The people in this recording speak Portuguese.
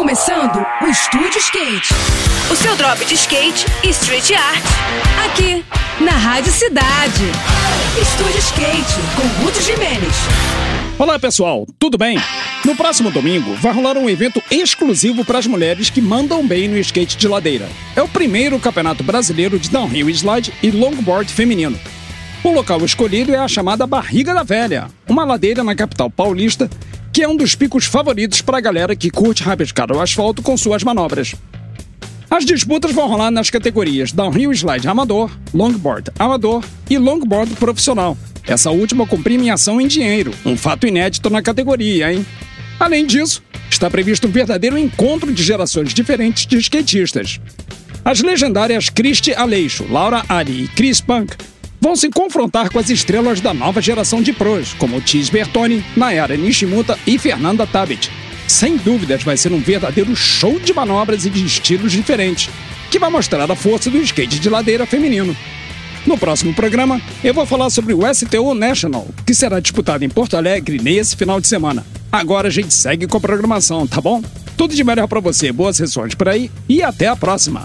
começando o Estúdio Skate. O seu drop de skate e street art. Aqui, na Rádio Cidade. Estúdio Skate, com Ruth Jimenez. Olá pessoal, tudo bem? No próximo domingo vai rolar um evento exclusivo para as mulheres que mandam bem no skate de ladeira. É o primeiro campeonato brasileiro de downhill slide e longboard feminino. O local escolhido é a chamada Barriga da Velha, uma ladeira na capital paulista que é um dos picos favoritos para a galera que curte rabiscar o asfalto com suas manobras. As disputas vão rolar nas categorias Downhill Slide Amador, Longboard Amador e Longboard Profissional. Essa última com premiação em dinheiro, um fato inédito na categoria, hein? Além disso, está previsto um verdadeiro encontro de gerações diferentes de skatistas. As legendárias Christy Aleixo, Laura Ari e Chris Punk vão se confrontar com as estrelas da nova geração de pros, como Tis Bertoni, Nayara Nishimura e Fernanda Tabit. Sem dúvidas vai ser um verdadeiro show de manobras e de estilos diferentes, que vai mostrar a força do skate de ladeira feminino. No próximo programa, eu vou falar sobre o STO National, que será disputado em Porto Alegre nesse final de semana. Agora a gente segue com a programação, tá bom? Tudo de melhor para você, boas sessões por aí e até a próxima!